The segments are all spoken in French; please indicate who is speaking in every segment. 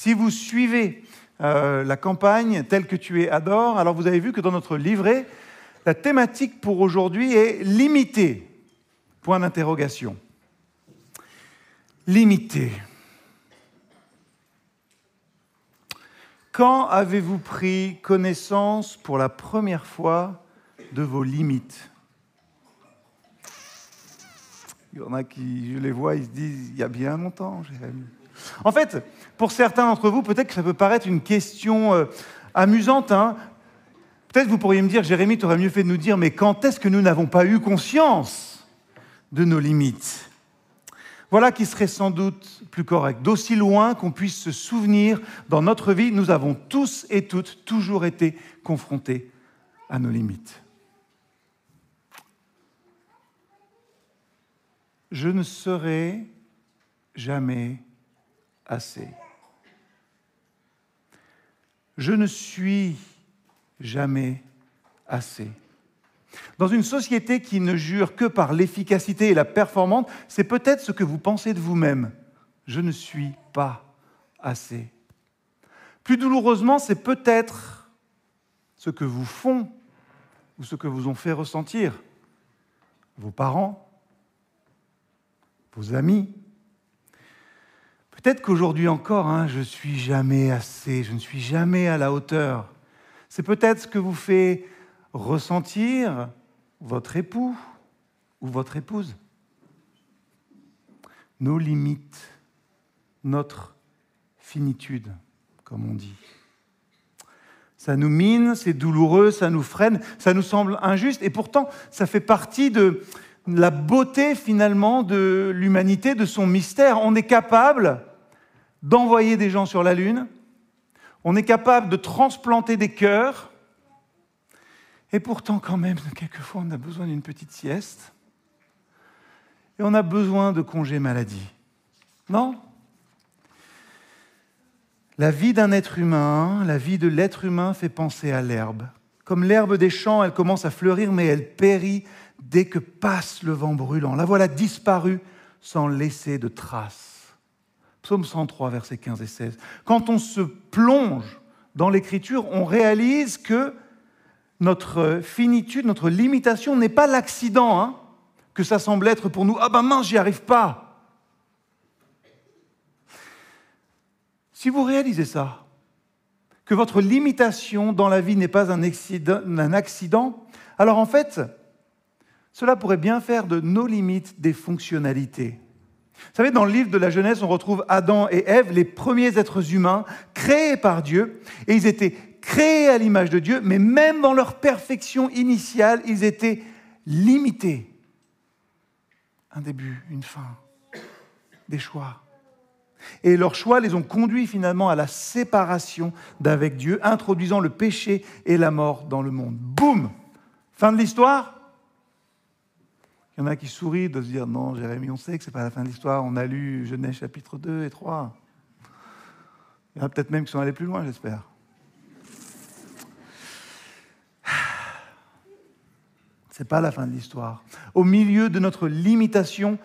Speaker 1: Si vous suivez euh, la campagne telle que tu es adore, alors vous avez vu que dans notre livret, la thématique pour aujourd'hui est limitée. Point d'interrogation. Limité. Quand avez-vous pris connaissance pour la première fois de vos limites? Il y en a qui, je les vois, ils se disent, il y a bien longtemps, Jérémie. En fait, pour certains d'entre vous, peut-être que ça peut paraître une question euh, amusante. Hein. peut-être vous pourriez me dire, Jérémie, tu aurais mieux fait de nous dire, mais quand est-ce que nous n'avons pas eu conscience de nos limites? Voilà qui serait sans doute plus correct. D'aussi loin qu'on puisse se souvenir, dans notre vie, nous avons tous et toutes toujours été confrontés à nos limites. Je ne serai jamais Je ne suis jamais assez. Dans une société qui ne jure que par l'efficacité et la performance, c'est peut-être ce que vous pensez de vous-même. Je ne suis pas assez. Plus douloureusement, c'est peut-être ce que vous font ou ce que vous ont fait ressentir vos parents, vos amis. Peut-être qu'aujourd'hui encore, hein, je ne suis jamais assez, je ne suis jamais à la hauteur. C'est peut-être ce que vous fait ressentir votre époux ou votre épouse. Nos limites, notre finitude, comme on dit. Ça nous mine, c'est douloureux, ça nous freine, ça nous semble injuste, et pourtant, ça fait partie de la beauté finalement de l'humanité, de son mystère. On est capable d'envoyer des gens sur la Lune, on est capable de transplanter des cœurs, et pourtant, quand même, quelquefois, on a besoin d'une petite sieste. Et on a besoin de congés maladie. Non? La vie d'un être humain, la vie de l'être humain fait penser à l'herbe. Comme l'herbe des champs, elle commence à fleurir, mais elle périt dès que passe le vent brûlant. La voilà disparue sans laisser de traces. Psaume 103, versets 15 et 16. Quand on se plonge dans l'écriture, on réalise que notre finitude, notre limitation n'est pas l'accident hein, que ça semble être pour nous. Ah ben mince, j'y arrive pas. Si vous réalisez ça, que votre limitation dans la vie n'est pas un accident, un accident, alors en fait, cela pourrait bien faire de nos limites des fonctionnalités. Vous savez, dans le livre de la Genèse, on retrouve Adam et Ève, les premiers êtres humains créés par Dieu, et ils étaient créés à l'image de Dieu, mais même dans leur perfection initiale, ils étaient limités. Un début, une fin, des choix. Et leurs choix les ont conduits finalement à la séparation d'avec Dieu, introduisant le péché et la mort dans le monde. Boum Fin de l'histoire Il y en a qui sourient de se dire non, Jérémie, on sait que ce n'est pas la fin de l'histoire, on a lu Genèse chapitre 2 et 3. Il y en a peut-être même qui sont allés plus loin, j'espère. Ce n'est pas la fin de l'histoire. Au milieu de notre limitation,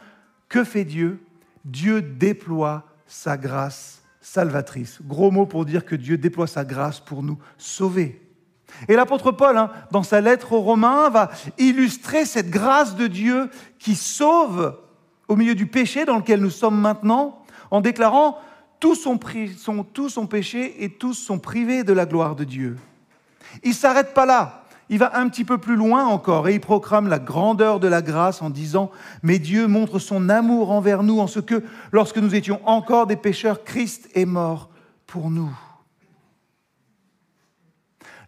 Speaker 1: que fait Dieu? Dieu déploie sa grâce salvatrice. Gros mot pour dire que Dieu déploie sa grâce pour nous sauver. Et l'apôtre Paul, hein, dans sa lettre aux Romains, va illustrer cette grâce de Dieu qui sauve au milieu du péché dans lequel nous sommes maintenant, en déclarant tous sont, tous sont péchés et tous sont privés de la gloire de Dieu. Il ne s'arrête pas là il va un petit peu plus loin encore et il proclame la grandeur de la grâce en disant, mais Dieu montre son amour envers nous en ce que, lorsque nous étions encore des pécheurs, Christ est mort pour nous.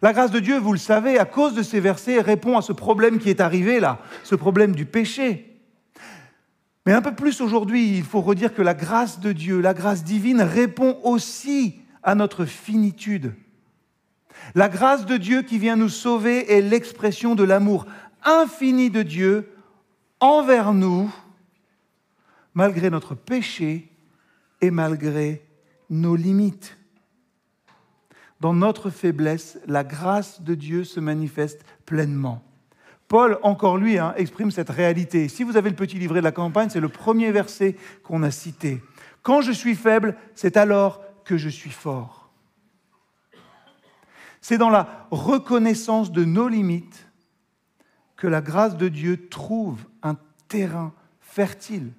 Speaker 1: La grâce de Dieu, vous le savez, à cause de ces versets, répond à ce problème qui est arrivé là, ce problème du péché. Mais un peu plus aujourd'hui, il faut redire que la grâce de Dieu, la grâce divine, répond aussi à notre finitude. La grâce de Dieu qui vient nous sauver est l'expression de l'amour infini de Dieu envers nous, malgré notre péché et malgré nos limites. Dans notre faiblesse, la grâce de Dieu se manifeste pleinement. Paul, encore lui, hein, exprime cette réalité. Si vous avez le petit livret de la campagne, c'est le premier verset qu'on a cité. Quand je suis faible, c'est alors que je suis fort. C'est dans la reconnaissance de nos limites que la grâce de Dieu trouve un terrain fertile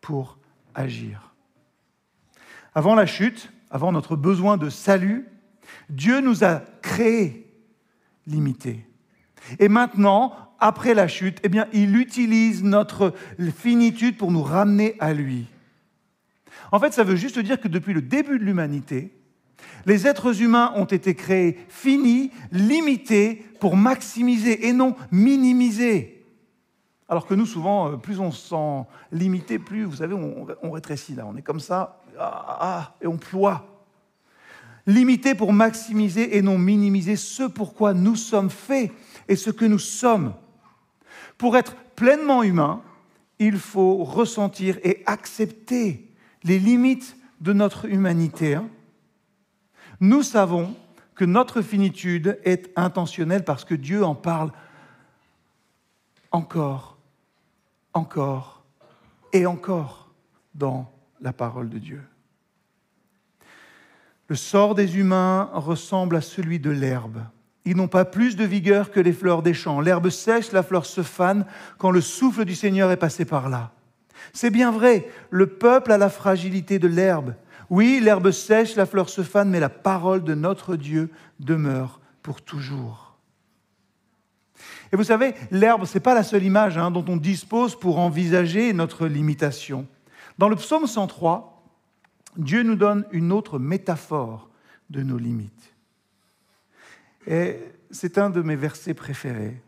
Speaker 1: pour agir. Avant la chute, avant notre besoin de salut, Dieu nous a créés limités. Et maintenant, après la chute, eh bien, il utilise notre finitude pour nous ramener à lui. En fait, ça veut juste dire que depuis le début de l'humanité, les êtres humains ont été créés finis, limités, pour maximiser et non minimiser. Alors que nous, souvent, euh, plus on se sent limité, plus, vous savez, on, rétrécit là. On est comme ça, ah, ah, et on ploie. Limité pour maximiser et non minimiser ce pourquoi nous sommes faits et ce que nous sommes. Pour être pleinement humain, il faut ressentir et accepter les limites de notre humanité. Nous savons que notre finitude est intentionnelle parce que Dieu en parle encore, encore et encore dans la parole de Dieu. Le sort des humains ressemble à celui de l'herbe. Ils n'ont pas plus de vigueur que les fleurs des champs. L'herbe sèche, la fleur se fane quand le souffle du Seigneur est passé par là. C'est bien vrai, le peuple a la fragilité de l'herbe. Oui, l'herbe sèche, la fleur se fane, mais la parole de notre Dieu demeure pour toujours. Et vous savez, l'herbe, ce n'est pas la seule image hein, dont on dispose pour envisager notre limitation. Dans le psaume 103, Dieu nous donne une autre métaphore de nos limites. Et c'est un de mes versets préférés.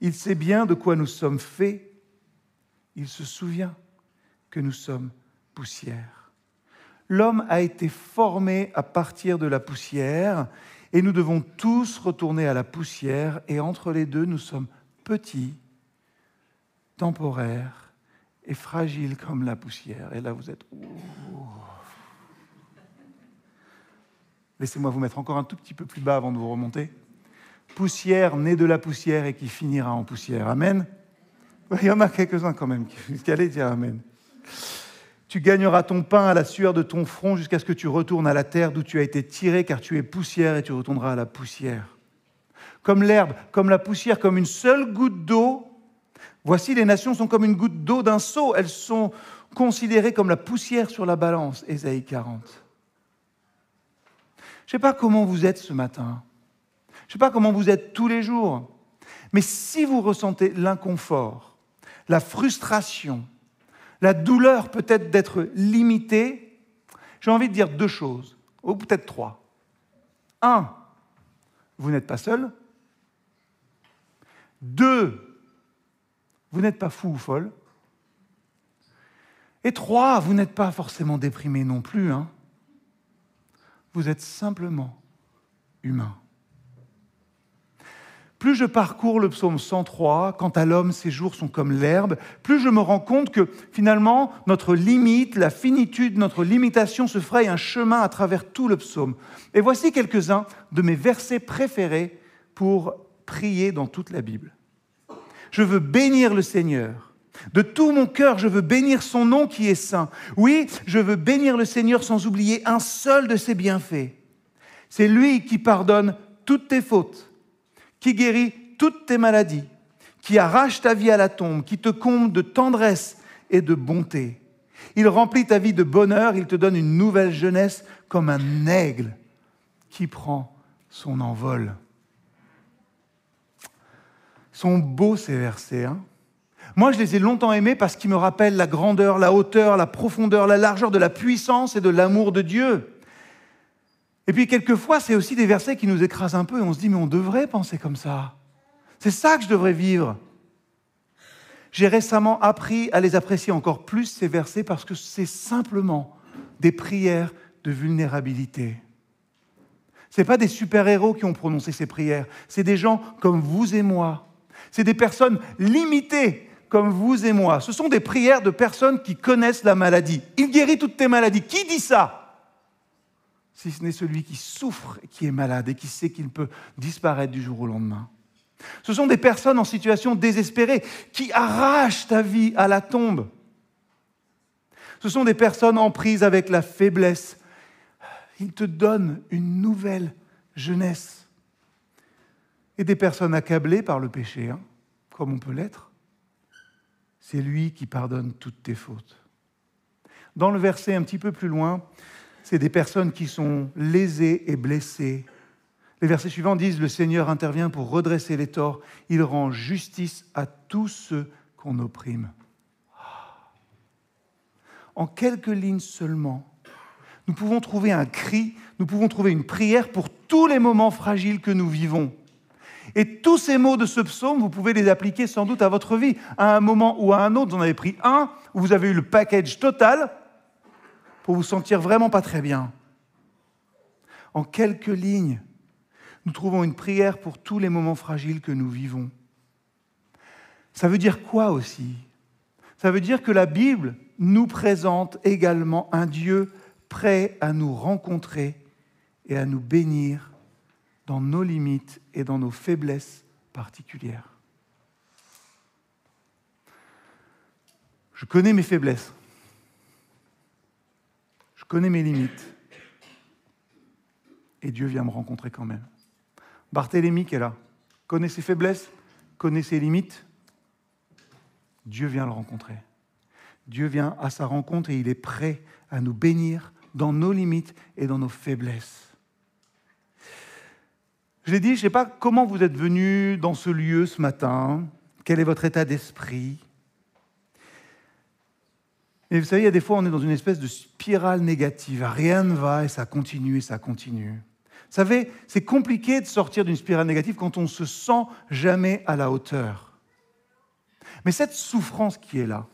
Speaker 1: Il sait bien de quoi nous sommes faits. Il se souvient que nous sommes poussière. L'homme a été formé à partir de la poussière et nous devons tous retourner à la poussière et entre les deux, nous sommes petits, temporaires et fragiles comme la poussière. Et là, vous êtes... Laissez-moi vous mettre encore un tout petit peu plus bas avant de vous remonter. Poussière née de la poussière et qui finira en poussière. Amen. Il y en a quelques-uns quand même qui allaient dire Amen. Tu gagneras ton pain à la sueur de ton front jusqu'à ce que tu retournes à la terre d'où tu as été tiré, car tu es poussière et tu retourneras à la poussière. Comme l'herbe, comme la poussière, comme une seule goutte d'eau. Voici, les nations sont comme une goutte d'eau d'un seau. Elles sont considérées comme la poussière sur la balance. Ésaïe 40. Je ne sais pas comment vous êtes ce matin. Je ne sais pas comment vous êtes tous les jours. Mais si vous ressentez l'inconfort, la frustration, la douleur peut-être d'être limité, j'ai envie de dire deux choses, ou peut-être trois. Un, vous n'êtes pas seul. Deux, vous n'êtes pas fou ou folle. Et trois, vous n'êtes pas forcément déprimé non plus. Hein vous êtes simplement humain. Plus je parcours le psaume 103, quant à l'homme, ses jours sont comme l'herbe, plus je me rends compte que finalement, notre limite, la finitude, notre limitation se fraye un chemin à travers tout le psaume. Et voici quelques-uns de mes versets préférés pour prier dans toute la Bible. Je veux bénir le Seigneur de tout mon cœur, je veux bénir son nom qui est saint. Oui, je veux bénir le Seigneur sans oublier un seul de ses bienfaits. C'est lui qui pardonne toutes tes fautes, qui guérit toutes tes maladies, qui arrache ta vie à la tombe, qui te comble de tendresse et de bonté. Il remplit ta vie de bonheur, il te donne une nouvelle jeunesse comme un aigle qui prend son envol. Sont beaux ces versets, hein moi, je les ai longtemps aimés parce qu'ils me rappellent la grandeur, la hauteur, la profondeur, la largeur de la puissance et de l'amour de Dieu. Et puis, quelquefois, c'est aussi des versets qui nous écrasent un peu et on se dit, mais on devrait penser comme ça. C'est ça que je devrais vivre. J'ai récemment appris à les apprécier encore plus, ces versets, parce que c'est simplement des prières de vulnérabilité. Ce pas des super-héros qui ont prononcé ces prières, c'est des gens comme vous et moi. C'est des personnes limitées comme vous et moi. Ce sont des prières de personnes qui connaissent la maladie. Il guérit toutes tes maladies. Qui dit ça? Si ce n'est celui qui souffre et qui est malade et qui sait qu'il peut disparaître du jour au lendemain. Ce sont des personnes en situation désespérée qui arrachent ta vie à la tombe. Ce sont des personnes en prise avec la faiblesse, Il te donne une nouvelle jeunesse. Et des personnes accablées par le péché, hein, comme on peut l'être, c'est lui qui pardonne toutes tes fautes. Dans le verset un petit peu plus loin, c'est des personnes qui sont lésées et blessées. Les versets suivants disent, le Seigneur intervient pour redresser les torts, il rend justice à tous ceux qu'on opprime. En quelques lignes seulement, nous pouvons trouver un cri, nous pouvons trouver une prière pour tous les moments fragiles que nous vivons. Et tous ces mots de ce psaume, vous pouvez les appliquer sans doute à votre vie. À un moment ou à un autre, vous en avez pris un, où vous avez eu le package total pour vous sentir vraiment pas très bien. En quelques lignes, nous trouvons une prière pour tous les moments fragiles que nous vivons. Ça veut dire quoi aussi? Ça veut dire que la Bible nous présente également un Dieu prêt à nous rencontrer et à nous bénir dans nos limites et dans nos faiblesses particulières. Je connais mes faiblesses. Je connais mes limites. Et Dieu vient me rencontrer quand même. Barthélemy qui est là, connaît ses faiblesses, connaît ses limites. Dieu vient le rencontrer. Dieu vient à sa rencontre et il est prêt à nous bénir dans nos limites et dans nos faiblesses. Je l'ai dit, je ne sais pas comment vous êtes venu dans ce lieu ce matin, quel est votre état d'esprit? Et vous savez, il y a des fois, on est dans une espèce de spirale négative. Rien ne va et ça continue et ça continue. Vous savez, c'est compliqué de sortir d'une spirale négative quand on ne se sent jamais à la hauteur. Mais cette souffrance qui est là,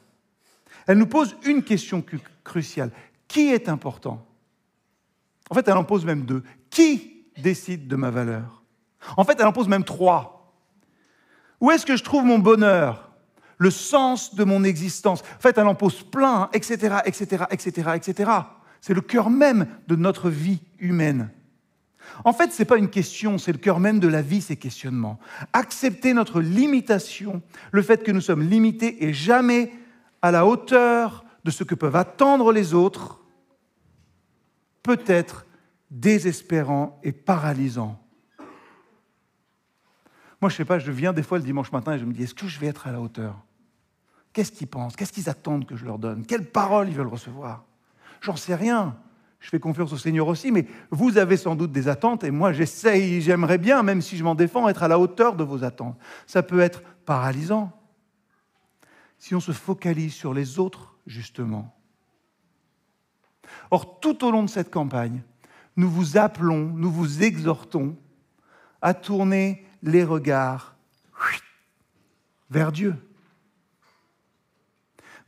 Speaker 1: elle nous pose une question cruciale. Qui est important? En fait, elle en pose même deux. Qui décide de ma valeur En fait, elle en pose même trois. Où est-ce que je trouve mon bonheur? Le sens de mon existence En fait, elle en pose plein, etc., etc., etc., etc. C'est le cœur même de notre vie humaine. En fait, ce n'est pas une question, c'est le cœur même de la vie, ces questionnements. Accepter notre limitation, le fait que nous sommes limités et jamais à la hauteur de ce que peuvent attendre les autres, peut être désespérant et paralysant. Moi, je ne sais pas, je viens des fois le dimanche matin et je me dis, est-ce que je vais être à la hauteur? Qu'est-ce qu'ils pensent? Qu'est-ce qu'ils attendent que je leur donne? Quelles paroles ils veulent recevoir? J'en sais rien. Je fais confiance au Seigneur aussi, mais vous avez sans doute des attentes et moi j'essaye, j'aimerais bien, même si je m'en défends, être à la hauteur de vos attentes. Ça peut être paralysant si on se focalise sur les autres, justement. Or, tout au long de cette campagne, nous vous appelons, nous vous exhortons à tourner les regards vers Dieu.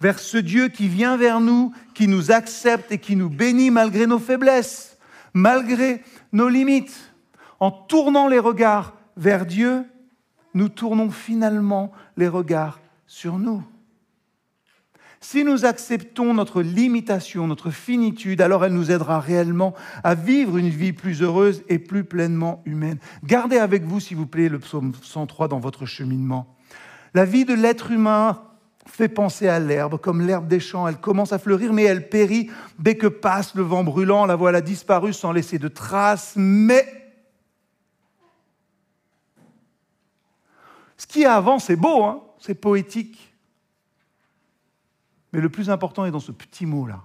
Speaker 1: Vers ce Dieu qui vient vers nous, qui nous accepte et qui nous bénit malgré nos faiblesses, malgré nos limites. En tournant les regards vers Dieu, nous tournons finalement les regards sur nous. Si nous acceptons notre limitation, notre finitude, alors elle nous aidera réellement à vivre une vie plus heureuse et plus pleinement humaine. Gardez avec vous, s'il vous plaît, le psaume 103 dans votre cheminement. La vie de l'être humain fait penser à l'herbe, comme l'herbe des champs. Elle commence à fleurir, mais elle périt dès que passe le vent brûlant. La voilà disparue sans laisser de traces. Mais ce qui est avant, c'est beau, hein c'est poétique. Mais le plus important est dans ce petit mot-là.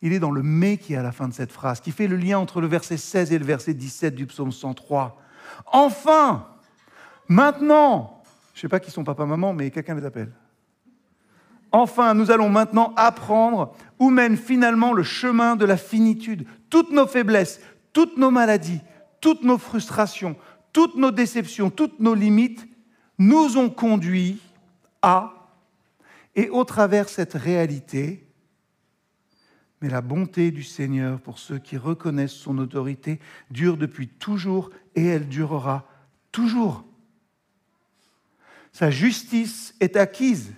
Speaker 1: Il est dans le mais qui est à la fin de cette phrase, qui fait le lien entre le verset 16 et le verset 17 du psaume 103. Enfin, maintenant, je ne sais pas qui sont papa-maman, mais quelqu'un les appelle. Enfin, nous allons maintenant apprendre où mène finalement le chemin de la finitude. Toutes nos faiblesses, toutes nos maladies, toutes nos frustrations, toutes nos déceptions, toutes nos limites nous ont conduits à et au travers cette réalité, mais la bonté du Seigneur pour ceux qui reconnaissent son autorité dure depuis toujours et elle durera toujours. Sa justice est acquise,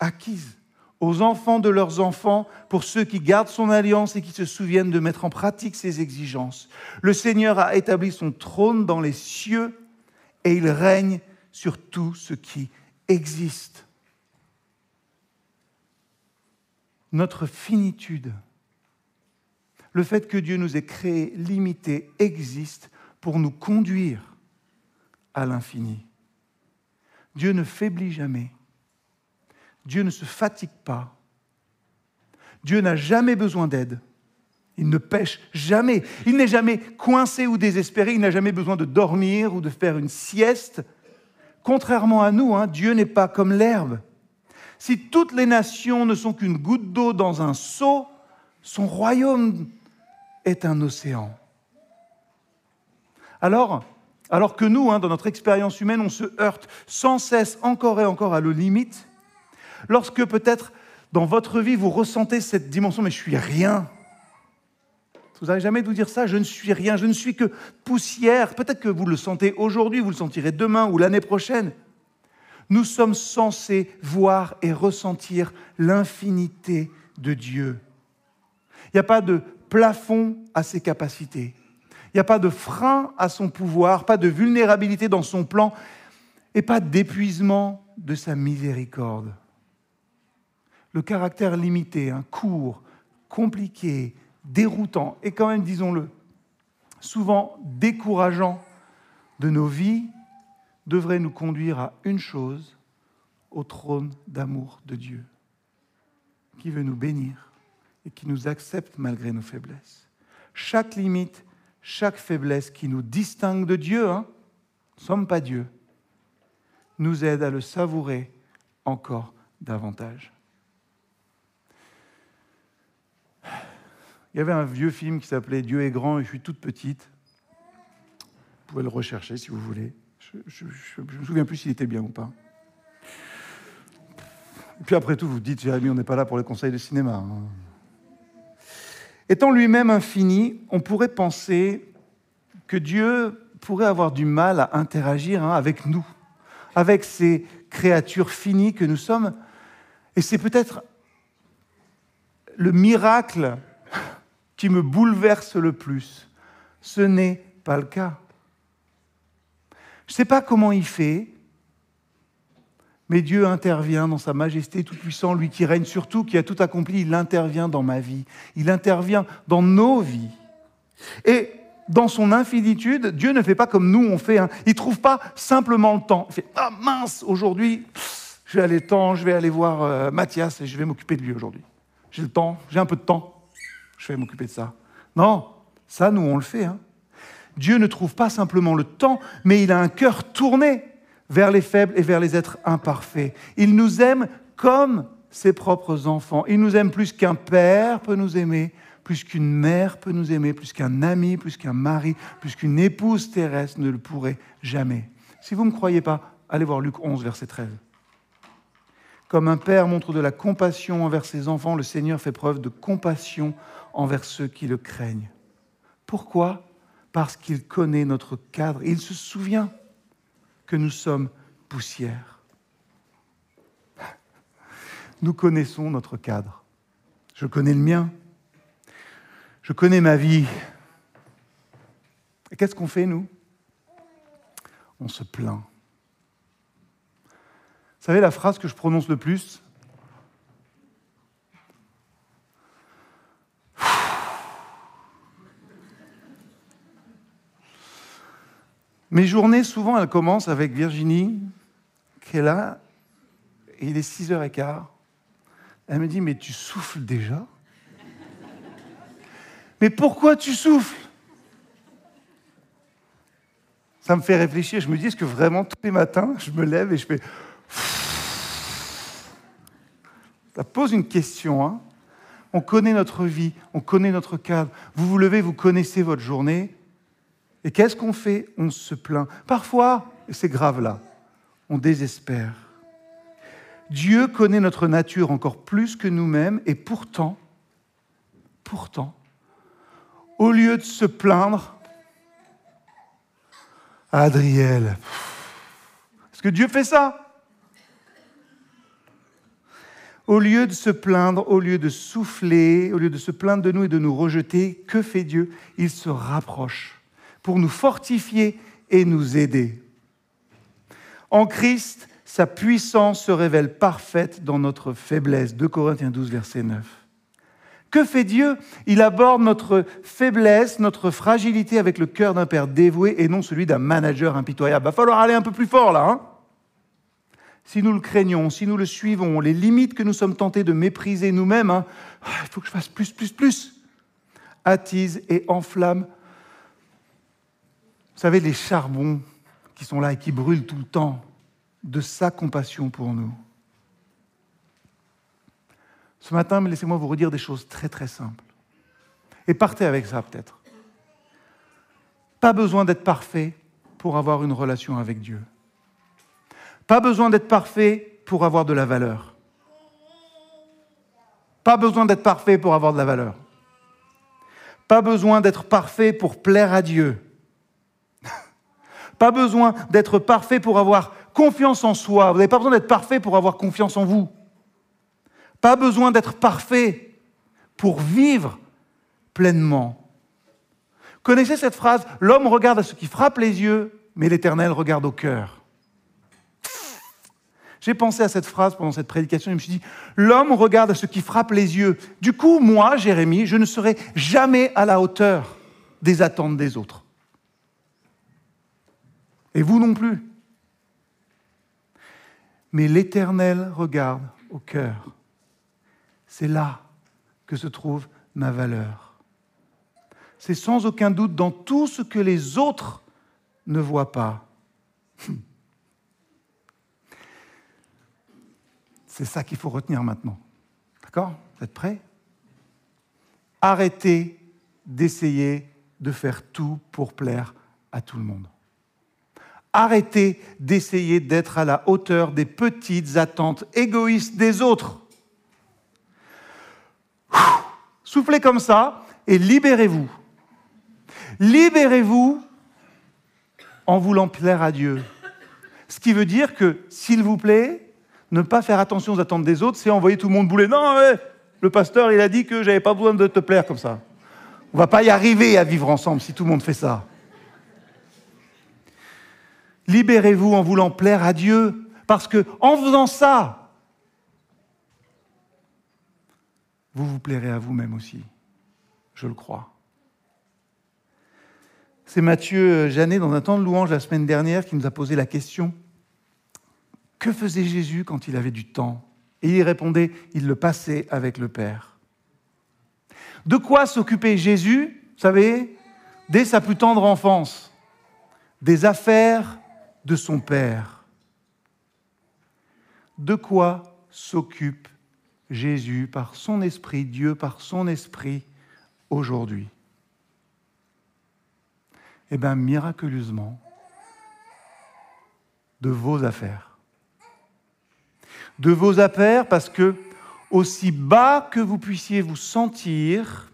Speaker 1: acquise aux enfants de leurs enfants, pour ceux qui gardent son alliance et qui se souviennent de mettre en pratique ses exigences. Le Seigneur a établi son trône dans les cieux et il règne sur tout ce qui existe. Notre finitude, Le fait que Dieu nous ait créés limités existe pour nous conduire à l'infini. Dieu ne faiblit jamais. Dieu ne se fatigue pas. Dieu n'a jamais besoin d'aide. Il ne pêche jamais. Il n'est jamais coincé ou désespéré. Il n'a jamais besoin de dormir ou de faire une sieste. Contrairement à nous, hein, Dieu n'est pas comme l'herbe. Si toutes les nations ne sont qu'une goutte d'eau dans un seau, son royaume est un océan. Alors, alors que nous, hein, dans notre expérience humaine, on se heurte sans cesse encore et encore à nos limites, lorsque peut-être dans votre vie vous ressentez cette dimension, mais je suis rien. Vous n'avez jamais dû dire ça, je ne suis rien, je ne suis que poussière. Peut-être que vous le sentez aujourd'hui, vous le sentirez demain ou l'année prochaine. Nous sommes censés voir et ressentir l'infinité de Dieu. Il n'y a pas de plafond à ses capacités. Il n'y a pas de frein à son pouvoir, pas de vulnérabilité dans son plan et pas d'épuisement de sa miséricorde. Le caractère limité, un court, compliqué, déroutant et quand même, disons-le, souvent décourageant de nos vies devrait nous conduire à une chose, au trône d'amour de Dieu, qui veut nous bénir et qui nous accepte malgré nos faiblesses. Chaque limite chaque faiblesse qui nous distingue de Dieu, hein, nous ne sommes pas Dieu, nous aide à le savourer encore davantage. Il y avait un vieux film qui s'appelait Dieu est grand et je suis toute petite. Vous pouvez le rechercher si vous voulez. Je ne me souviens plus s'il était bien ou pas. Et puis après tout, vous dites, Jérémy, on n'est pas là pour les conseils de cinéma. Hein. Étant lui-même infini, on pourrait penser que Dieu pourrait avoir du mal à interagir hein, avec nous, avec ces créatures finies que nous sommes. Et c'est peut-être le miracle qui me bouleverse le plus. Ce n'est pas le cas. Je ne sais pas comment il fait, mais Dieu intervient dans sa majesté tout-puissant, lui qui règne sur tout, qui a tout accompli, il intervient dans ma vie, il intervient dans nos vies. Et dans son infinitude, Dieu ne fait pas comme nous on fait. Hein. Il ne trouve pas simplement le temps. Il fait Ah mince, aujourd'hui, je vais aller temps, je vais aller voir euh, Mathias et je vais m'occuper de lui aujourd'hui. J'ai le temps, j'ai un peu de temps, je vais m'occuper de ça. Non, ça, nous, on le fait. Hein. Dieu ne trouve pas simplement le temps, mais il a un cœur tourné vers les faibles et vers les êtres imparfaits. Il nous aime comme ses propres enfants. Il nous aime plus qu'un père peut nous aimer, plus qu'une mère peut nous aimer, plus qu'un ami, plus qu'un mari, plus qu'une épouse terrestre ne le pourrait jamais. Si vous ne me croyez pas, allez voir Luc 11, verset 13. Comme un père montre de la compassion envers ses enfants, le Seigneur fait preuve de compassion envers ceux qui le craignent. Pourquoi Parce qu'il connaît notre cadre. Il se souvient que nous sommes poussière. Nous connaissons notre cadre. Je connais le mien. Je connais ma vie. Et qu'est-ce qu'on fait, nous? On se plaint. Vous savez la phrase que je prononce le plus? Mes journées, souvent, elles commencent avec Virginie, qui est là, et il est 6h15. Elle me dit, mais tu souffles déjà? Mais pourquoi tu souffles? Ça me fait réfléchir. Je me dis, est-ce que vraiment tous les matins, je me lève et je fais... Ça pose une question. Hein on connaît notre vie, on connaît notre cadre. Vous vous levez, vous connaissez votre journée. Et qu'est-ce qu'on fait? On se plaint. Parfois, et c'est grave là, on désespère. Dieu connaît notre nature encore plus que nous-mêmes et pourtant, pourtant, au lieu de se plaindre, Adriel, est-ce que Dieu fait ça? Au lieu de se plaindre, au lieu de souffler, au lieu de se plaindre de nous et de nous rejeter, que fait Dieu? Il se rapproche pour nous fortifier et nous aider. En Christ, sa puissance se révèle parfaite dans notre faiblesse. 2 Corinthiens 12, verset 9. Que fait Dieu? Il aborde notre faiblesse, notre fragilité avec le cœur d'un père dévoué et non celui d'un manager impitoyable. Va falloir aller un peu plus fort là. Hein si nous le craignons, si nous le suivons, les limites que nous sommes tentés de mépriser nous-mêmes, hein, ah, il faut que je fasse plus, plus, plus, attise et enflamme. Vous savez, les charbons qui sont là et qui brûlent tout le temps de sa compassion pour nous. Ce matin, laissez-moi vous redire des choses très très simples. Et partez avec ça peut-être. Pas besoin d'être parfait pour avoir une relation avec Dieu. Pas besoin d'être parfait pour avoir de la valeur. Pas besoin d'être parfait pour avoir de la valeur. Pas besoin d'être parfait pour plaire à Dieu. Pas besoin d'être parfait pour avoir confiance en soi. Vous n'avez pas besoin d'être parfait pour avoir confiance en vous. Pas besoin d'être parfait pour vivre pleinement. Connaissez cette phrase L'homme regarde à ce qui frappe les yeux, mais l'Éternel regarde au cœur. J'ai pensé à cette phrase pendant cette prédication et je me suis dit, l'homme regarde à ce qui frappe les yeux. Du coup, moi, Jérémie, je ne serai jamais à la hauteur des attentes des autres. Et vous non plus. Mais l'Éternel regarde au cœur. C'est là que se trouve ma valeur. C'est sans aucun doute dans tout ce que les autres ne voient pas. C'est ça qu'il faut retenir maintenant. D'accord? Vous êtes prêts? Arrêtez d'essayer de faire tout pour plaire à tout le monde. Arrêtez d'essayer d'être à la hauteur des petites attentes égoïstes des autres. Soufflez comme ça et libérez-vous. Libérez-vous en voulant plaire à Dieu. Ce qui veut dire que, s'il vous plaît, ne pas faire attention aux attentes des autres, c'est envoyer tout le monde bouler. Non, le pasteur, il a dit que j'avais pas besoin de te plaire comme ça. On va pas y arriver à vivre ensemble si tout le monde fait ça. Libérez-vous en voulant plaire à Dieu, parce que en faisant ça, vous vous plairez à vous-même aussi. Je le crois. C'est Mathieu Janet, dans un temps de louange la semaine dernière, qui nous a posé la question Que faisait Jésus quand il avait du temps? Et il répondait Il le passait avec le Père. De quoi s'occupait Jésus, vous savez, dès sa plus tendre enfance Des affaires de son Père. De quoi s'occupe Jésus par son esprit, Dieu par son esprit aujourd'hui? Eh bien, miraculeusement, de vos affaires. De vos affaires parce que, aussi bas que vous puissiez vous sentir,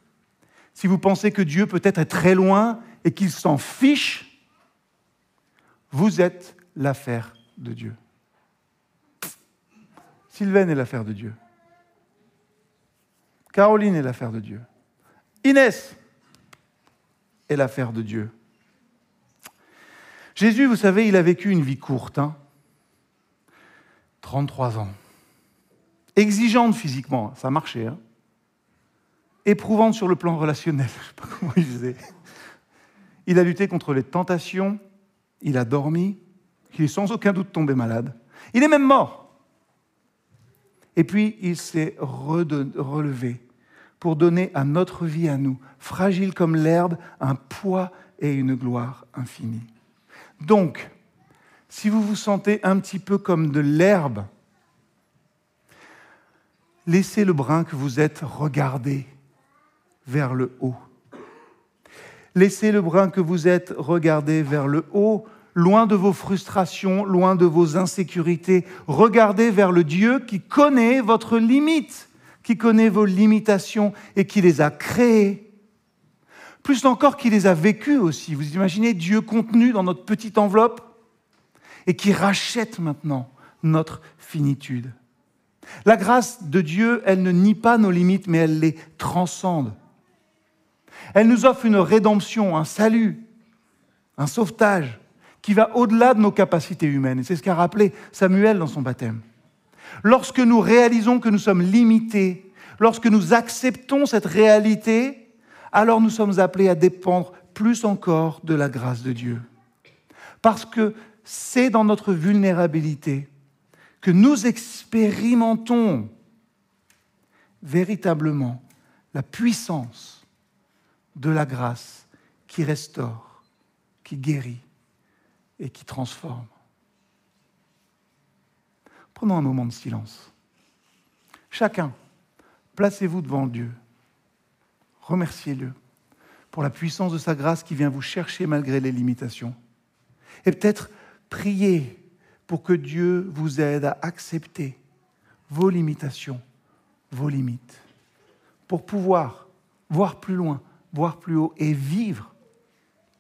Speaker 1: si vous pensez que Dieu peut-être est très loin et qu'il s'en fiche, vous êtes l'affaire de Dieu. Sylvain est l'affaire de Dieu. Caroline est l'affaire de Dieu. Inès est l'affaire de Dieu. Jésus, vous savez, il a vécu une vie courte, 33 hein. ans. Exigeante physiquement, ça marchait. Hein Éprouvante sur le plan relationnel, je ne sais pas comment il faisait. Il a lutté contre les tentations, il a dormi, il est sans aucun doute tombé malade. Il est même mort. Et puis il s'est relevé pour donner à notre vie à nous, fragile comme l'herbe, un poids et une gloire infinie. Donc, si vous vous sentez un petit peu comme de l'herbe, laissez le brin que vous êtes regarder vers le haut. Laissez le brin que vous êtes regarder vers le haut, loin de vos frustrations, loin de vos insécurités. Regardez vers le Dieu qui connaît votre limite qui connaît vos limitations et qui les a créées. Plus encore, qui les a vécues aussi. Vous imaginez Dieu contenu dans notre petite enveloppe et qui rachète maintenant notre finitude. La grâce de Dieu, elle ne nie pas nos limites, mais elle les transcende. Elle nous offre une rédemption, un salut, un sauvetage qui va au-delà de nos capacités humaines. C'est ce qu'a rappelé Samuel dans son baptême. Lorsque nous réalisons que nous sommes limités, lorsque nous acceptons cette réalité, alors nous sommes appelés à dépendre plus encore de la grâce de Dieu. Parce que c'est dans notre vulnérabilité que nous expérimentons véritablement la puissance de la grâce qui restaure, qui guérit et qui transforme. Prenons un moment de silence. Chacun, placez-vous devant Dieu. Remerciez-le pour la puissance de sa grâce qui vient vous chercher malgré les limitations. Et peut-être priez pour que Dieu vous aide à accepter vos limitations, vos limites, pour pouvoir voir plus loin, voir plus haut et vivre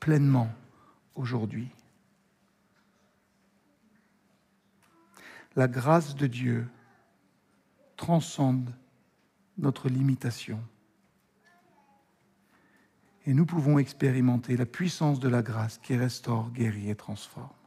Speaker 1: pleinement aujourd'hui. La grâce de Dieu transcende notre limitation. Et nous pouvons expérimenter la puissance de la grâce qui restaure, guérit et transforme.